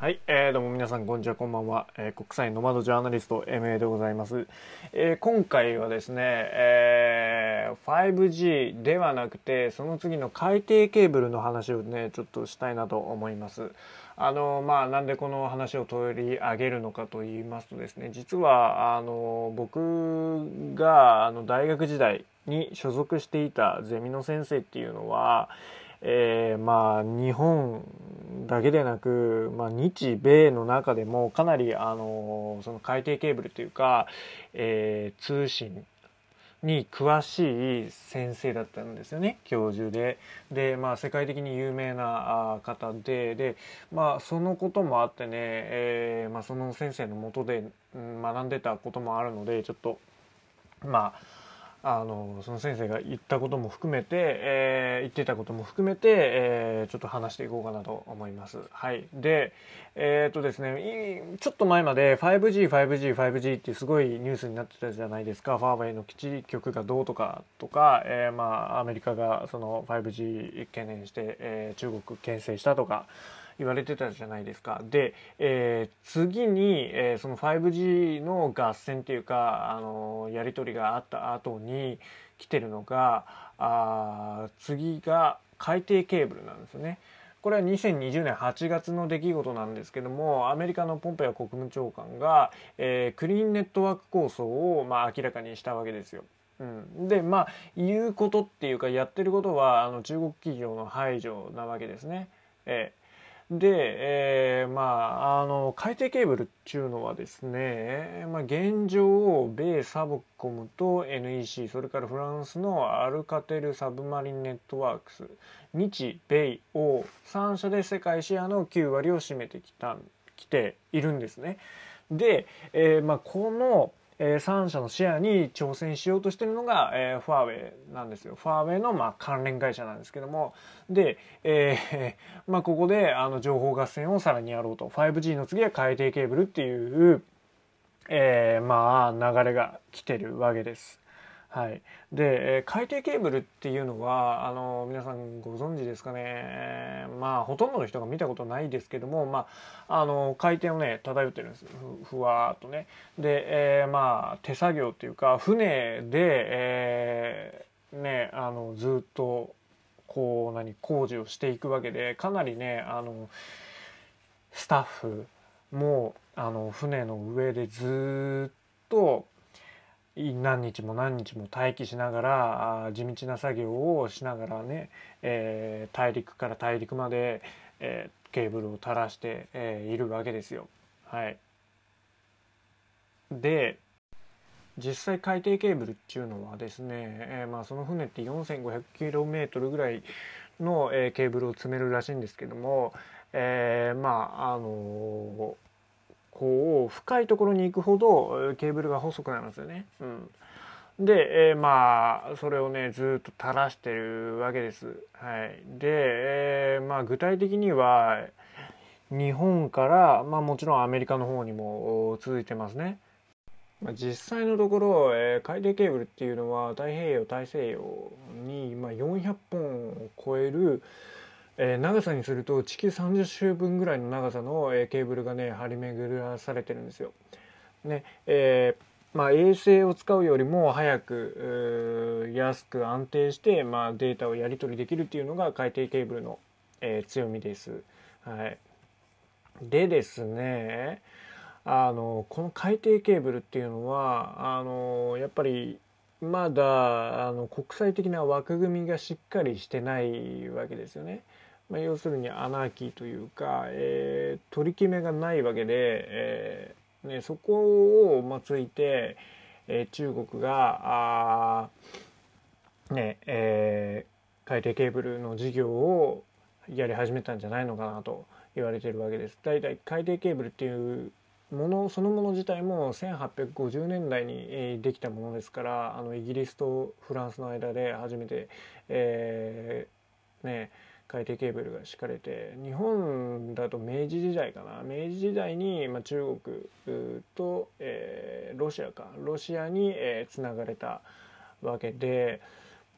はい、えー、どうも皆さんこんにちは。こんばんは、えー、国際ノマドジャーナリスト MA でございます、えー、今回はですね、えー、5G ではなくてその次の海底ケーブルの話をねちょっとしたいなと思います。あのまあなんでこの話を取り上げるのかと言いますとですね実はあの僕があの大学時代に所属していたゼミの先生っていうのはえー、まあ日本だけでなく、まあ、日米の中でもかなりあのその海底ケーブルというか、えー、通信に詳しい先生だったんですよね教授で。で、まあ、世界的に有名な方で。で、まあ、そのこともあってね、えーまあ、その先生のもとで学んでたこともあるのでちょっとまああのその先生が言ったことも含めて、えー、言ってたことも含めて、えー、ちょっと話していこうかなと思います。はい、でえー、っとですねちょっと前まで 5G5G5G 5G ってすごいニュースになってたじゃないですかファーウェイの基地局がどうとかとか、えー、まあアメリカがその 5G 懸念して、えー、中国牽制したとか。言われてたじゃないですか。で、えー、次に、えー、その 5G の合戦っていうか、あのやり取りがあった後に来てるのが、あ次が海底ケーブルなんですよね。これは2020年8月の出来事なんですけどもアメリカのポンペオ国務長官が、えー、クリーンネットワーク構想を、まあ、明らかにしたわけですよ。うん、でまあ言うことっていうかやってることはあの中国企業の排除なわけですね。えで、えー、まあ、あの、海底ケーブルっていうのはですね、まあ、現状、米サブコムと NEC、それからフランスのアルカテルサブマリンネットワークス、日米欧3社で世界シェアの9割を占めてきた、きているんですね。で、えー、まあ、この、えー、3社のシェアに挑戦しようとしてるのが、えー、ファーウェイなんですよ。ファーウェイの、まあ、関連会社なんですけども。で、えー、まあ、ここであの情報合戦をさらにやろうと。5G の次は海底ケーブルっていう、えー、まあ、流れが来てるわけです。はい、で、え海底ケーブルっていうのはあの皆さんご存知ですかね。まあほとんどの人が見たことないですけども、まあ、あの海底をね漂ってるんです。ふふわっとね。で、えー、まあ手作業っていうか船で、えー、ねあのずっとこう何工事をしていくわけでかなりねあのスタッフもあの船の上でずっと何日も何日も待機しながら地道な作業をしながらね、えー、大陸から大陸まで、えー、ケーブルを垂らして、えー、いるわけですよ。はい、で実際海底ケーブルっていうのはですね、えー、まあ、その船って 4500km ぐらいの、えー、ケーブルを積めるらしいんですけども、えー、まああのこう深いところに行くほどケーブルが細くなるんですよね。うん、で、えー、まあそれをねずっと垂らしてるわけです。はい、で、えー、まあ具体的には日本から、まあ、もちろんアメリカの方にも続いてますね。まあ、実際のところ、えー、海底ケーブルっていうのは太平洋大西洋に、ま、400本を超える、えー、長さにすると地球30周分ぐらいの長さの、えー、ケーブルがね張り巡らされてるんですよ。ねえーまあ、衛星を使うよりも早く安く安定して、まあ、データをやり取りできるっていうのが海底ケーブルの、え、強みです。はい、でですねあのこの海底ケーブルっていうのはあのやっぱりまだあの国際的な枠組みがしっかりしてないわけですよね。まあ、要するにアナーキーというか、えー、取り決めがないわけで、えーね、そこを、ま、ついて、えー、中国があ、ねえー、海底ケーブルの事業をやり始めたんじゃないのかなと言われてるわけです。だいたい海底ケーブルっていうものそのもの自体も1850年代にできたものですからあのイギリスとフランスの間で初めて、えー、ね海底ケーブルが敷かれて日本だと明治時代かな。明治時代に、まあ、中国と、えー、ロシアか。ロシアに、えー、つながれたわけで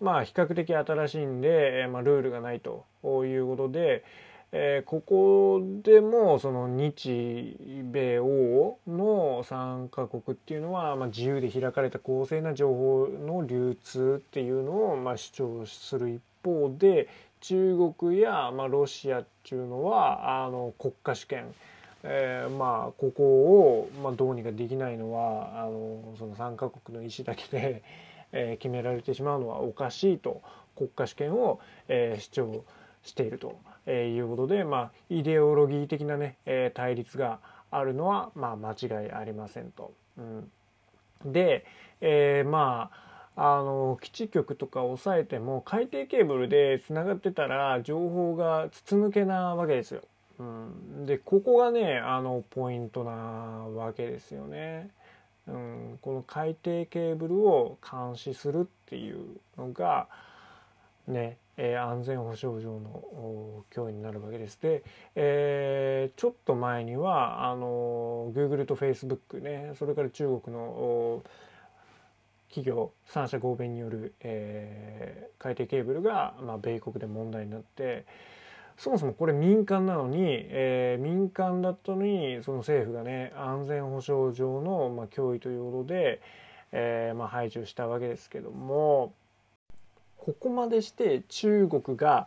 まあ比較的新しいんで、まあ、ルールがないということで、えー、ここでもその日米欧の3カ国っていうのは、まあ、自由で開かれた公正な情報の流通っていうのを、まあ、主張する一方で中国や、まあ、ロシアっていうのはあの国家主権、えー、まあここを、まあ、どうにかできないのはあのその3カ国の意思だけで、えー、決められてしまうのはおかしいと国家主権を、えー、主張していると。えー、いうことで、まあ、イデオロギー的なね、えー、対立があるのは、まあ、間違いありませんと。うん、で、えー、まああの基地局とか押さえても海底ケーブルでつながってたら情報が筒抜けなわけですよ。うん、でここがねあのポイントなわけですよね。うん、この海底ケーブルを監視するっていうのがねえー、安全保障上の脅威になるわけですで、えー、ちょっと前にはあの Google と Facebook ねそれから中国の企業三者合弁による、えー、海底ケーブルが、まあ、米国で問題になってそもそもこれ民間なのに、えー、民間だったのにその政府がね安全保障上の、まあ、脅威ということで、えーまあ、排除したわけですけどもここまでして中国が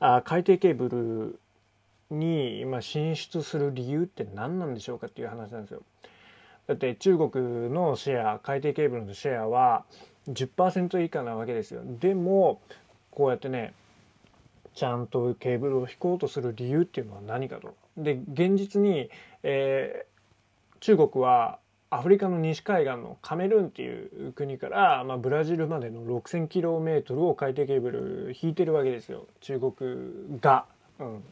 あ海底ケーブルに今進出する理由って何なんでしょうかっていう話なんですよ。だって中国のシェア海底ケーブルのシェアは10%以下なわけですよ。でもこうやってねちゃんとケーブルを引こうとする理由っていうのは何かと。で現実に、えー、中国はアフリカの西海岸のカメルーンっていう国から、まあ、ブラジルまでの 6,000km を海底ケーブル引いてるわけですよ中国が。うん、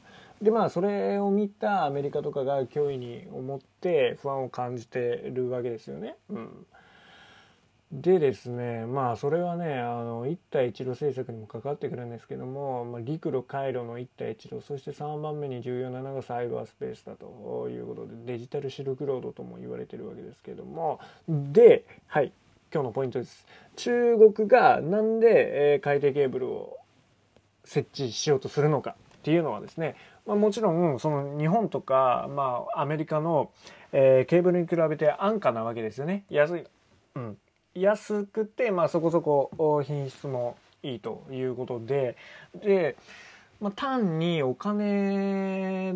でまあそれを見たアメリカとかが脅威に思って不安を感じてるわけですよね。うん。でですねまあそれはねあの一帯一路政策にも関わってくるんですけども、まあ、陸路回路の一帯一路そして3番目に重要なのがサイバースペースだということでデジタルシルクロードとも言われてるわけですけども。ではい今日のポイントです。中国がなんで、え、海底ケーブルを設置しようとするのか。っていうのはですね、まあ、もちろんその日本とか、まあ、アメリカの、えー、ケーブルに比べて安価なわけですよね。安い。うん。安くて、まあ、そこそこ品質もいいということで。で、まあ、単にお金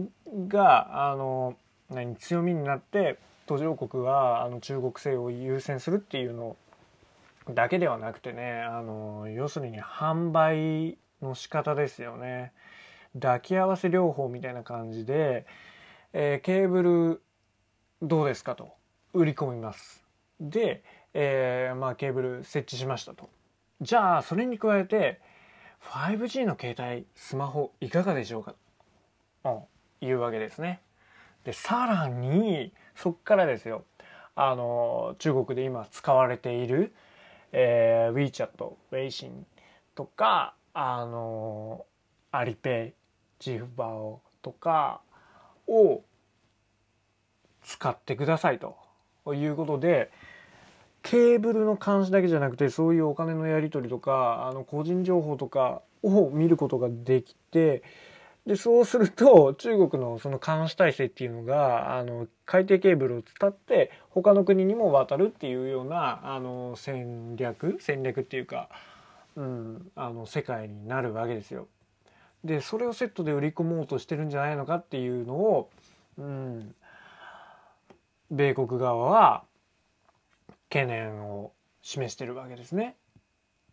があの何強みになって途上国はあの中国製を優先するっていうのだけではなくてねあの要するに販売の仕方ですよね。抱き合わせ療法みたいな感じで、えー、ケーブルどうですかと売り込みますでえー、まあ、ケーブル設置しましたと。じゃあそれに加えて 5G の携帯スマホいかがでしょうかというわけですね。でさらにそっからですよあの中国で今使われている、えー、WeChat ウェイシンとかあのアリペイジフバオとかを使ってくださいということでケーブルの監視だけじゃなくてそういうお金のやり取りとかあの個人情報とかを見ることができてでそうすると中国のその監視体制っていうのがあの海底ケーブルを伝って他の国にも渡るっていうようなあの戦略戦略っていうか、うん、あの世界になるわけですよ。でそれをセットで売り込もうとしてるんじゃないのかっていうのを、うん、米国側は懸念を示してるわけですね。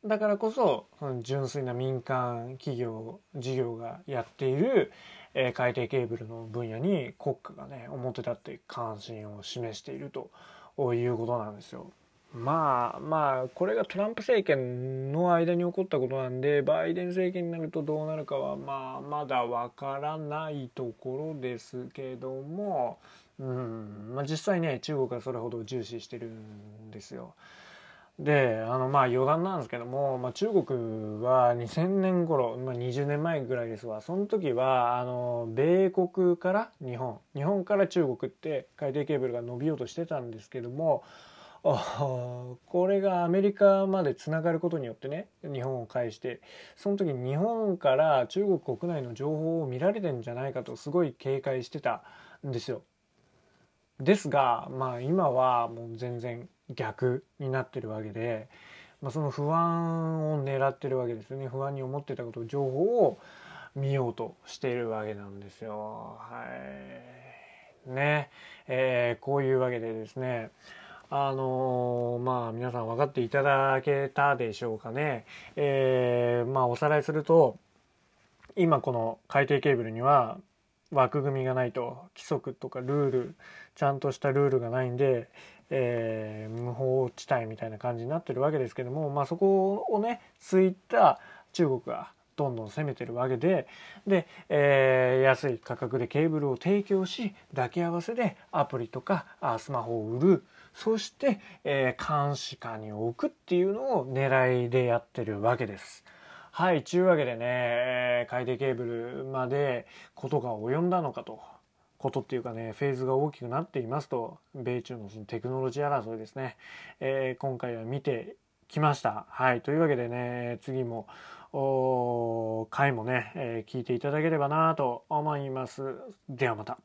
だからこそその純粋な民間企業事業がやっている、えー、海底ケーブルの分野に国家がね表立って関心を示しているということなんですよ。まあまあこれがトランプ政権の間に起こったことなんでバイデン政権になるとどうなるかはまあまだわからないところですけどもうんまあ、実際ね中国はそれほど重視してるんですよ。であのまあ余談なんですけども、まあ、中国は2000年頃、まあ、20年前ぐらいですわその時はあの米国から日本日本から中国って海底ケーブルが伸びようとしてたんですけどもあこれがアメリカまでつながることによってね日本を介してその時日本から中国国内の情報を見られてんじゃないかとすごい警戒してたんですよ。ですがまあ今はもう全然逆になってるわけで、まあ、その不安を狙ってるわけですよね不安に思ってたこと情報を見ようとしているわけなんですよ。はいねえー、こういうわけでですねあのー、まあ皆さん分かっていただけたでしょうかね。えー、まあおさらいすると、今この海底ケーブルには枠組みがないと規則とかルールちゃんとしたルールがないんで、えー、無法地帯みたいな感じになってるわけですけども、まあ、そこをねついた中国がどんどん攻めてるわけでで、えー、安い価格でケーブルを提供し抱き合わせでアプリとかあスマホを売るそして、えー、監視下に置くっていうのを狙いでやってるわけです。はい、ちゅうわけでね、えー、海底ケーブルまでことが及んだのかと。ことっていうかね、フェーズが大きくなっていますと、米中のそのテクノロジー争いですね、えー、今回は見てきました。はい、というわけでね、次も、回もね、えー、聞いていただければなと思います。ではまた。